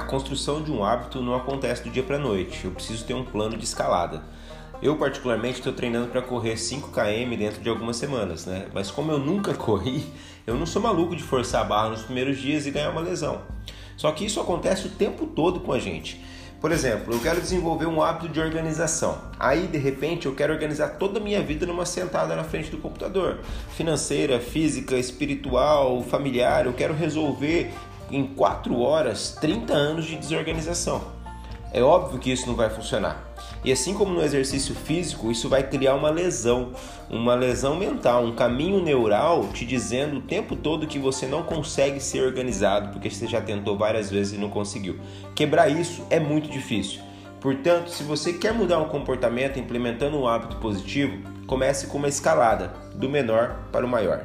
construção de um hábito não acontece do dia para noite. Eu preciso ter um plano de escalada. Eu, particularmente, estou treinando para correr 5 km dentro de algumas semanas, né? Mas como eu nunca corri, eu não sou maluco de forçar a barra nos primeiros dias e ganhar uma lesão. Só que isso acontece o tempo todo com a gente. Por exemplo, eu quero desenvolver um hábito de organização. Aí, de repente, eu quero organizar toda a minha vida numa sentada na frente do computador. Financeira, física, espiritual, familiar. Eu quero resolver em 4 horas 30 anos de desorganização. É óbvio que isso não vai funcionar. E assim como no exercício físico, isso vai criar uma lesão, uma lesão mental, um caminho neural te dizendo o tempo todo que você não consegue ser organizado porque você já tentou várias vezes e não conseguiu. Quebrar isso é muito difícil. Portanto, se você quer mudar um comportamento implementando um hábito positivo, comece com uma escalada, do menor para o maior.